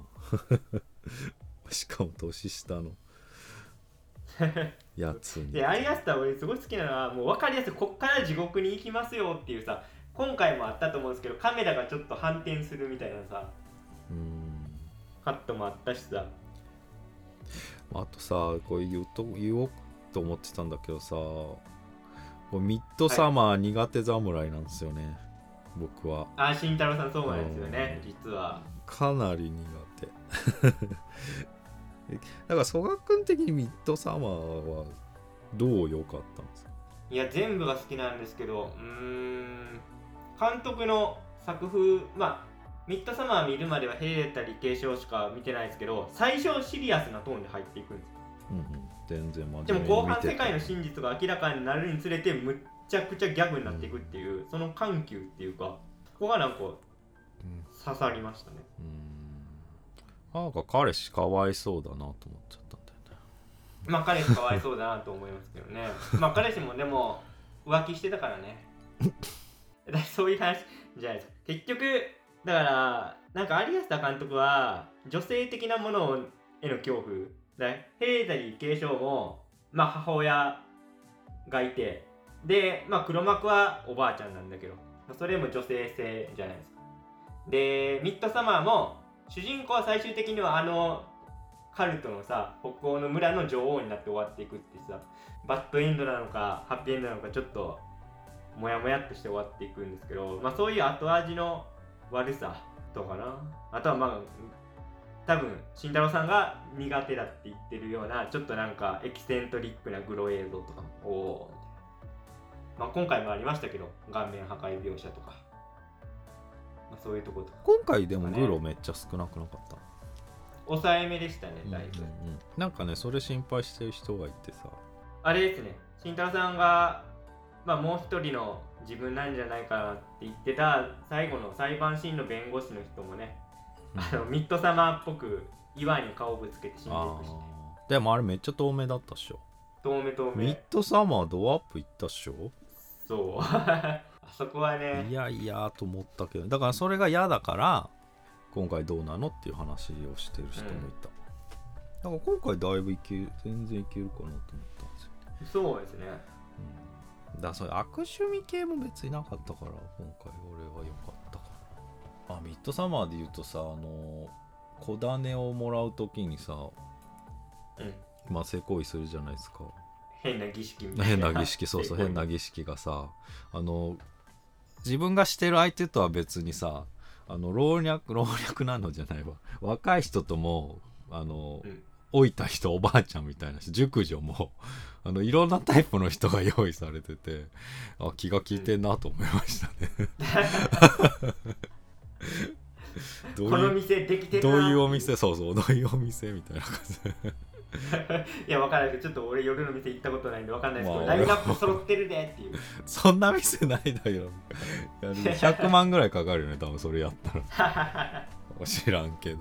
あ しかも年下の。やつに。でアイアスター俺すごい好きなのはもう分かりやすいこっから地獄に行きますよっていうさ今回もあったと思うんですけどカメラがちょっと反転するみたいなさうん。カットもあったしさ。あとさこれ言うと言おうと思ってたんだけどさミッドサマー苦手侍なんですよね、僕は。あ慎太郎さんそうなんですよね。うん。実は。かなり苦手。だから曽我君的にミッドサマーはどう良かったんですか？いや全部が好きなんですけどうーん監督の作風まあミッドサマー見るまではヘレたり継承しか見てないですけど最初シリアスなトーンで入っていくんですうんうん全然真でも後半世界の真実が明らかになるにつれてむっちゃくちゃギャグになっていくっていう、その緩急っていうかここがなんかうん刺さりましたね。うん。なんか彼氏かわいそうだなと思っちゃったんだよね。まあ彼氏かわいそうだなと思いますけどね。まあ彼氏もでも浮気してたからね。そういう話じゃないです。か結局だからなんか有安田監督は女性的なものへの恐怖だヘータリー継承もまあ母親がいてでまあ黒幕はおばあちゃんなんだけどそれも女性性じゃないですか。でミッドサマーも主人公は最終的にはあのカルトのさ北欧の村の女王になって終わっていくってさバッドエンドなのかハッピーエンドなのかちょっとモヤモヤっとして終わっていくんですけど、まあ、そういう後味の悪さとかな。あとはまあ多分慎太郎さんが苦手だって言ってるようなちょっとなんかエキセントリックなグロ映像とかおおまあ今回もありましたけど顔面破壊描写とか、まあ、そういうとことか。今回でもグロめっちゃ少なくなかった、抑えめでしたねだいぶ、うんうん。うんなんかねそれ心配してる人がいてさ。あれですね。慎太郎さんがまあもう一人の自分なんじゃないかなって言ってた最後の裁判シーンの弁護士の人もねあのミッドサマーっぽく岩に顔ぶつけて死んでいあくしでもあれめっちゃ透明だったっしょ。遠目遠目。ミッドサマードアップいったっしょ。そう。あそこはいねやいやと思ったけどだからそれが嫌だから今回どうなのっていう話をしてる人もいた、だから今回だいぶいける全然いけるかなと思ったんですよ、そうですね。うん、だからそういう悪趣味系も別になかったから今回俺は良かった。かなあミッドサマーで言うとさあの小種をもらう時にさうん。まあ性行為するじゃないですか。変な儀式みたいな。変な儀式そうそう変な儀式がさあの自分がしてる相手とは別にさあの老若老若なのじゃないわ。若い人ともあの、うん。老いた人おばあちゃんみたいな人熟女もあのいろんなタイプの人が用意されててあ気が利いてんなと思いましたね、どうこのいう店できてるどなういうお店？そうそうどういうお店みたいな感じで いやわからないけどちょっと俺夜の店行ったことないんでわかんないですけど、まあラインナップ揃ってるでっていうそんな店ないだよ。いやでも100万ぐらいかかるよね、多分それやったら。知らんけど。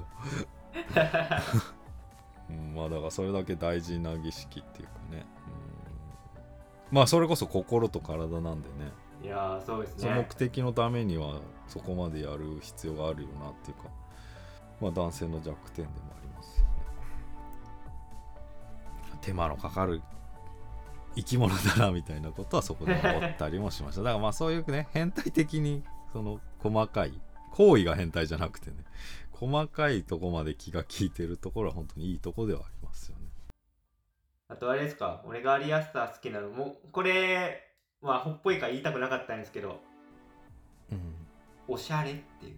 うん、まあだからそれだけ大事な儀式っていうかね。うん、まあそれこそ心と体なんでね。いやーそうですその目ね的のためにはそこまでやる必要があるよなっていうか。まあ男性の弱点でもありますよね。手間のかかる生き物だなみたいなことはそこで思ったりもしましただからまあそういうね変態的にその細かい行為が変態じゃなくてね細かいとこまで気が利いてるところは本当にいいとこではありますよねあとあれですか俺がアリアスター好きなのもうこれはほっぽいから言いたくなかったんですけどうんおしゃれっていう。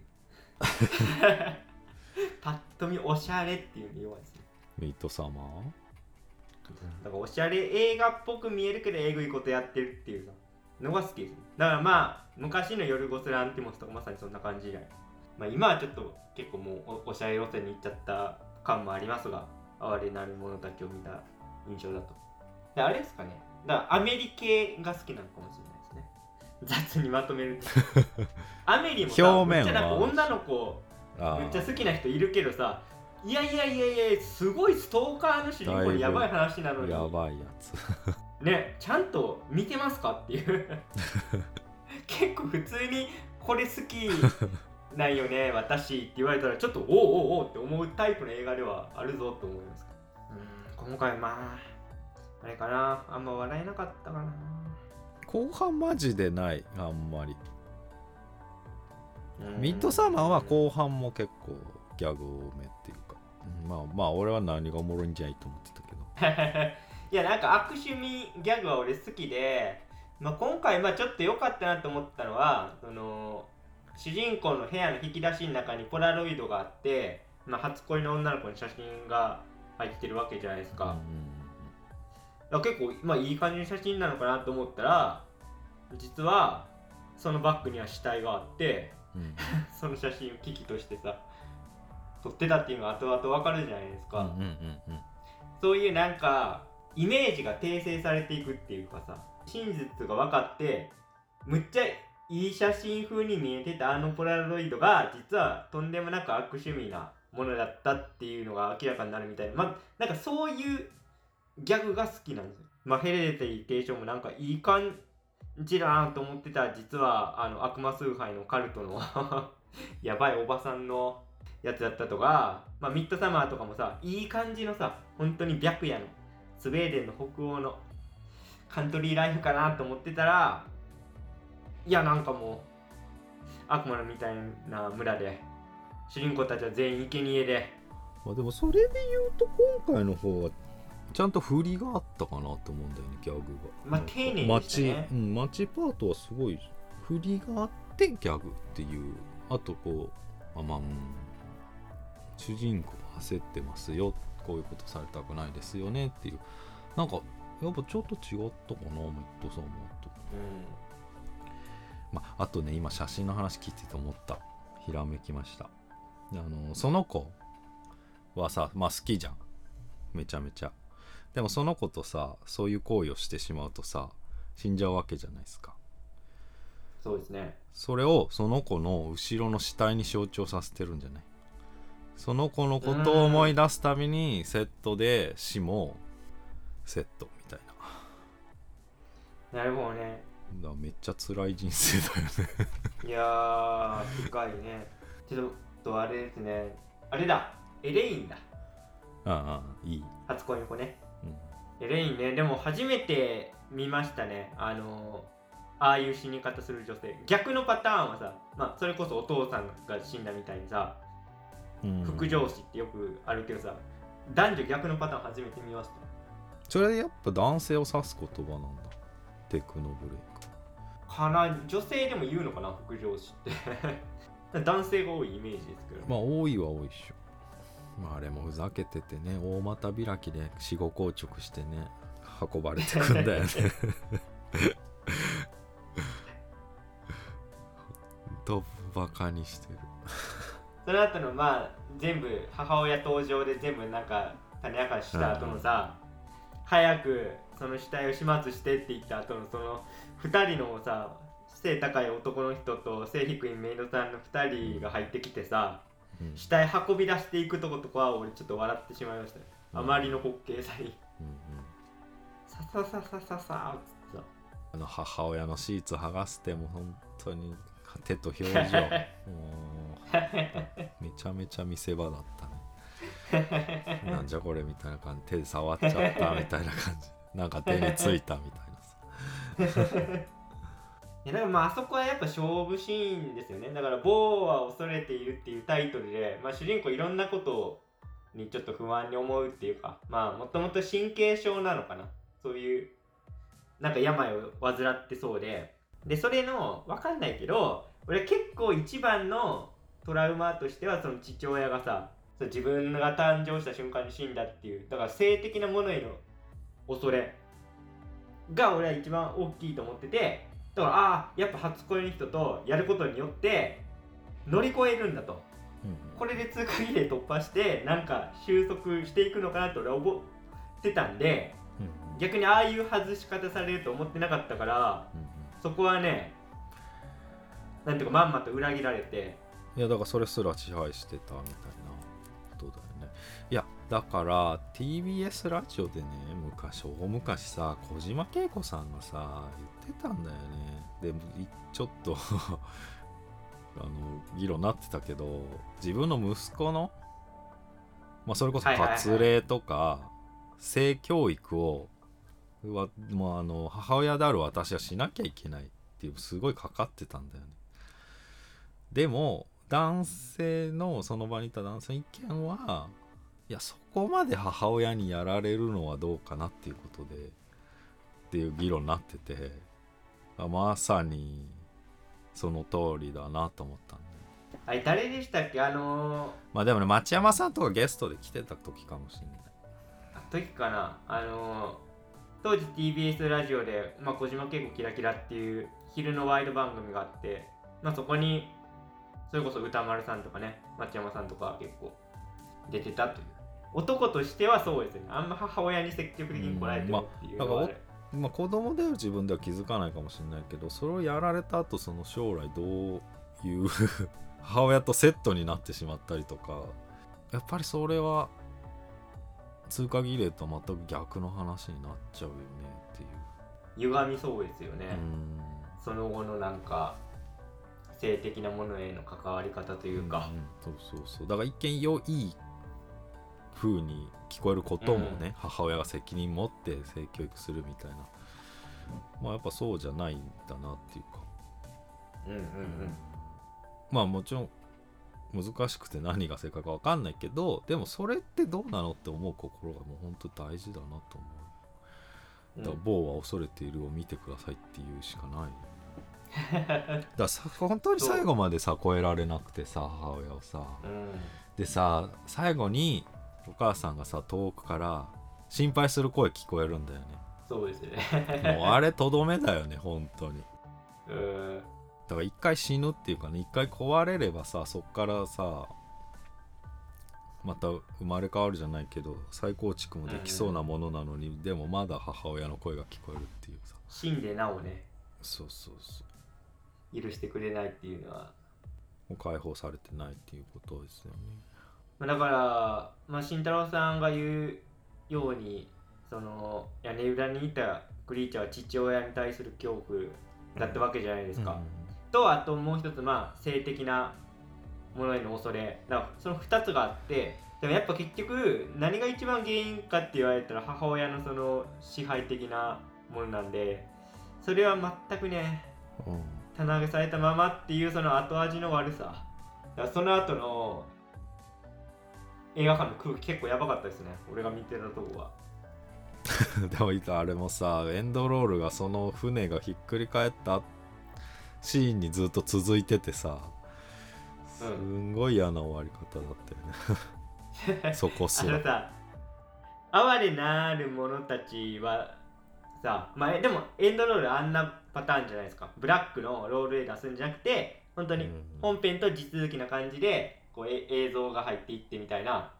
パッと見おしゃれっていうに弱いですね。ミッドサマーだからおしゃれ映画っぽく見えるけどえぐいことやってるっていうさのが好きです。だからまあ昔の夜ゴスランティモスとかまさにそんな感じじゃない、まあ、今はちょっと結構もうおおしゃれ路線に行っちゃった感もありますが哀れなる者たちを見た印象だと。であれですかねだアメリ系が好きなのかもしれないですね。雑にまとめると。アメリもさ表面は。めっちゃなんか女の子あめっちゃ好きな人いるけどさいやいやいやいやすごいストーカーの主人公でやばい話なのに。やばいやつ。ねちゃんと見てますかっていう。結構普通にこれ好きなんよね私って言われたらちょっとおうおうおうって思うタイプの映画ではあるぞと思いますうん今回まああれかな？あんま笑えなかったかな。後半マジでない。あんまり。うん。ミッドサマーは後半も結構ギャグ多めっていうか、うんまあまあ俺は何がおもろいんじゃいと思ってたけど。いやなんか悪趣味ギャグは俺好きで、まあ、今回まあちょっと良かったなと思ったのはその主人公の部屋の引き出しの中にポラロイドがあって、まあ、初恋の女の子の写真が入ってるわけじゃないですか,、だから結構、まあ、いい感じの写真なのかなと思ったら実はそのバッグには死体があってうん。う んその写真を危機としてさ撮ってたっていうのが後々わかるじゃないですか、うんうんうんうん。そういうなんかイメージが訂正されていくっていうかさ真実が分かってむっちゃいい写真風に見えてたあのポラロイドが実はとんでもなく悪趣味なものだったっていうのが明らかになるみたいな。まあなんかそういうギャグが好きなんですよ。まあヘレデタリー提唱もなんかいい感じだなと思ってたら実はあの悪魔崇拝のカルトの やばいおばさんのやつだったとか、まあ、ミッドサマーとかもさいい感じのさ本当に白夜のスウェーデンの北欧のカントリーライフかなと思ってたらいやなんかもう悪魔のみたいな村で主人公たちは全員生贄で。まあ、でもそれで言うと今回の方はちゃんと振りがあったかなと思うんだよねギャグが。まあ丁寧でしたね。街うん街パートはすごい振りがあってギャグっていうあとこうあまあ、うん、主人公焦ってますよこういうことされたくないですよねっていう。なんかやっぱちょっと違ったかなメットさんもとまあ、あとね今写真の話聞いてて思ったひらめきました。あのその子はさまあ好きじゃん。めちゃめちゃでもその子とさそういう行為をしてしまうとさ死んじゃうわけじゃないですか。そうですね。それをその子の後ろの死体に象徴させてるんじゃない？その子のことを思い出すたびにセットで死もセットみたいな。なるほどね。だめっちゃ辛い人生だよね。いやー深いね。ちょっとあれですね。あれだ。エレインだ。ああいい、初恋の子ねレインね。でも初めて見ましたね。あのああいう死に方する女性。逆のパターンはさ、まあ、それこそお父さんが死んだみたいにさうん。副上司ってよくあるけどさ男女逆のパターン初めて見ました。それやっぱ男性を指す言葉なんだ。テクノブレイク。かな女性でも言うのかな副上司って。男性が多いイメージですけど、まあ多いは多いっしょまああれもふざけててね大股開きで死後硬直してね運ばれてくんだよね。ほんとバカにしてる。その後のまあ全部母親登場で全部なんか種明かしした後のさ、早くその死体を始末してって言った後のその2人のさ背高い男の人と背低いメイドさんの2人が入ってきてさうん死体運び出していくとことかは俺ちょっと笑ってしまいましたね。あまりの滑稽さに。うんうん。ささささささ。ーっつってさあの母親のシーツ剥がしても本当に手と表情。もうめちゃめちゃ見せ場だったね。なんじゃこれみたいな感じ。手で触っちゃったみたいな感じ。なんか手についたみたいなさ。いやだからまああそこはやっぱ勝負シーンですよね。だから「ボーは恐れている」っていうタイトルで、まあ、主人公いろんなことにちょっと不安に思うっていうかまあもともと神経症なのかな。そういうなんか病を患ってそうで。でそれの分かんないけど俺結構一番のトラウマとしてはその父親がさ自分が誕生した瞬間に死んだっていうだから性的なものへの恐れが俺は一番大きいと思っててだからああやっぱ初恋の人とやることによって乗り越えるんだと。これで通過儀礼突破してなんか収束していくのかなと俺は思ってたんでうんうん。逆にああいう外し方されると思ってなかったからうんうん。そこはねなんていうかまんまと裏切られて。いやだからそれすら支配してたみたいなことだよね。いやだから TBS ラジオでね昔大昔さ小島慶子さんがさ言ってたんだよね。でいちょっと あの議論になってたけど自分の息子の、まあ、それこそ割礼とか性教育をわもうあの母親である私はしなきゃいけないっていうすごいかかってたんだよね。でも男性のその場にいた男性の意見はいやそこまで母親にやられるのはどうかなっていうことでっていう議論になっててあまさにその通りだなと思ったんで。あれ誰でしたっけ？あのー、まあでもね町山さんとかゲストで来てた時かもしれない。あ時かな。あのー、当時 TBS ラジオで、まあ、小島慶子キラキラっていう昼のワイド番組があって、まあ、そこにそれこそ歌丸さんとかね町山さんとか結構出てたという。男としてはそうですよね。あんま母親に積極的に来られてるっていうのは、うんまあ子供である自分では気づかないかもしれないけどそれをやられた後その将来どういう 母親とセットになってしまったりとかやっぱりそれは通過儀礼とは全く逆の話になっちゃうよねっていう。歪みそうですよね、うん。その後のなんか性的なものへの関わり方というか、うんそうそうそう。だから一見よいい風に聞こえることもね、母親が責任持って性教育するみたいな。まあやっぱそうじゃないんだなっていうか。うん、うんうん。まあもちろん難しくて何が正解か分かんないけどでもそれってどうなのって思う心がもう本当大事だなと思う。だから「某は恐れている」を見てくださいっていうしかない らさ本当に最後までさ超えられなくてさ母親をさ。うん。でさ最後にお母さんがさ遠くから心配する声聞こえるんだよね。そうですね。もうあれとどめだよね本当に。うん。だから一回死ぬっていうかね一回壊れればさそっからさまた生まれ変わるじゃないけど再構築もできそうなものなのに、でもまだ母親の声が聞こえるっていうさ。死んでなおね。そうそうそう許してくれないっていうのは。解放されてないっていうことですよね。まあだから、まあ、慎太郎さんが言うようにその屋根裏にいたクリーチャーは父親に対する恐怖だったわけじゃないですか、とあともう一つまあ性的なものへの恐れ。だからその2つがあってでもやっぱ結局何が一番原因かって言われたら母親のその支配的なものなんでそれは全くねうんうん棚上げされたままっていうその後味の悪さ。だその後の映画館の空気結構やばかったですね。俺が見てたとこは。でもあれもさエンドロールがその船がひっくり返ったシーンにずっと続いててさすんごい嫌な終わり方だったよね。そこあすらのさ哀れなる者たちはさまあえでもエンドロールあんなパターンじゃないですか。ブラックのロールで出すんじゃなくて本当にうん本編と地続きな感じでこうえ映像が入っていってみたいな。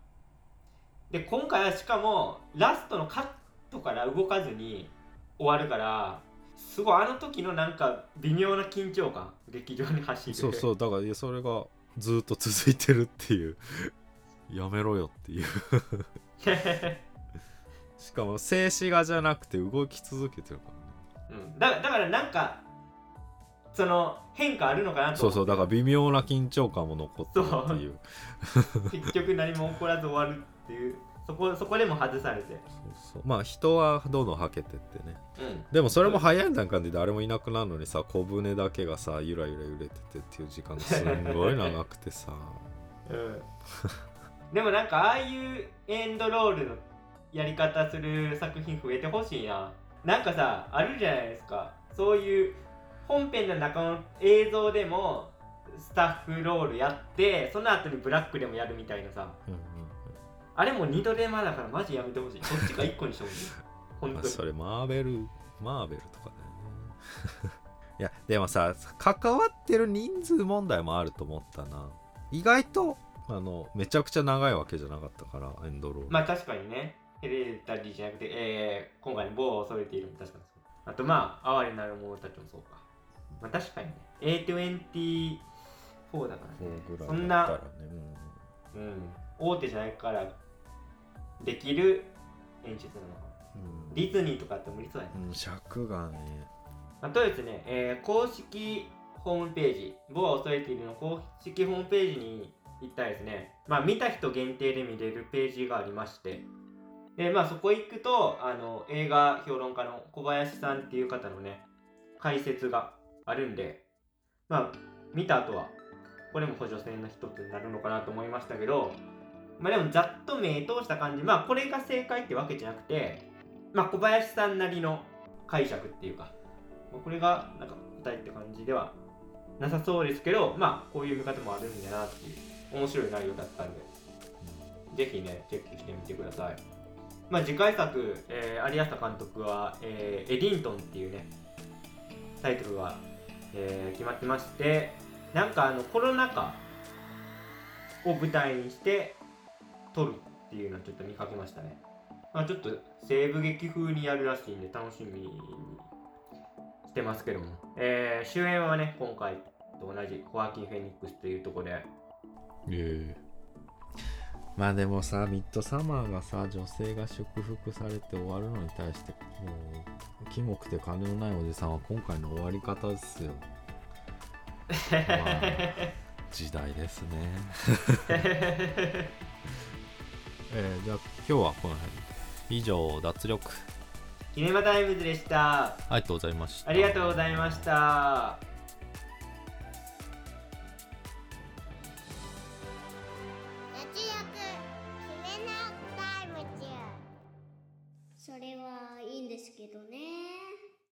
で今回はしかもラストのカットから動かずに終わるからすごいあの時のなんか微妙な緊張感劇場に走る。そうそうだからそれがずっと続いてるっていう。やめろよっていう しかも静止画じゃなくて動き続けてるからね。うん、だだからなんかその変化あるのかなとそうそうだから微妙な緊張感も残ってるっていう。結局何も起こらず終わるっていう。そこそこでも外されて。そうそう。まあ人はどんどんはけてってね。うん。でもそれも早い段階で誰もいなくなるのにさ小舟だけがさゆらゆら揺れててっていう時間がすんごい長くてさ。うん。でもなんかああいうエンドロールのやり方する作品増えてほしいな。なんかさあるじゃないですか。そういう本編の中の映像でもスタッフロールやってその後にブラックでもやるみたいなさ。うんうんあれも二度手間だからマジやめてほしい。そっちか一個にしてほしい。本当に。それマーベルマーベルとかだよね。いやでもさ関わってる人数問題もあると思ったな。意外とあのめちゃくちゃ長いわけじゃなかったからエンドロール、まあ確かにね、ヘレタリーじゃなくて、えー、今回の某を恐れているも確かにそう。あとまあ、哀れなる者たちもそうか。まあ確かにね、A24 だからね、ぐらいそんな、だったらね、うん、大手じゃないからできる演出なのかな。うんディズニーとかって無理そうやね。うん、尺がねあとですね、えー公式ホームページ、某は恐れているの公式ホームページに行ったらですね、まあ見た人限定で見れるページがありまして、で、まあそこ行くと、あの、映画評論家の小林さんっていう方のね、解説があるんで、まあ見た後は、これも補助線の一つになるのかなと思いましたけど、まあでもざっと目通した感じ、まあこれが正解ってわけじゃなくて、まあ小林さんなりの解釈っていうか、まあこれがなんか答えって感じではなさそうですけど、まあこういう見方もあるんだなっていう面白い内容だったんで、ぜひね、チェックしてみてください。まあ次回作、えー、有安監督は、えーエディントンっていうね、タイトルが、えー決まってまして、なんかあのコロナ禍を舞台にして撮るっていうのをちょっと見かけましたね。まあちょっと西部劇風にやるらしいんで楽しみにしてますけども、えー主演はね、今回と同じホアキン・フェニックスというところで、えまあでもさミッドサマーがさ女性が祝福されて終わるのに対してもうキモくて金のないおじさんは今回の終わり方ですよ。まあ時代ですね。えーじゃあ今日はこの辺以上脱力。キネマタイムズでした。ありがとうございました。ありがとうございました。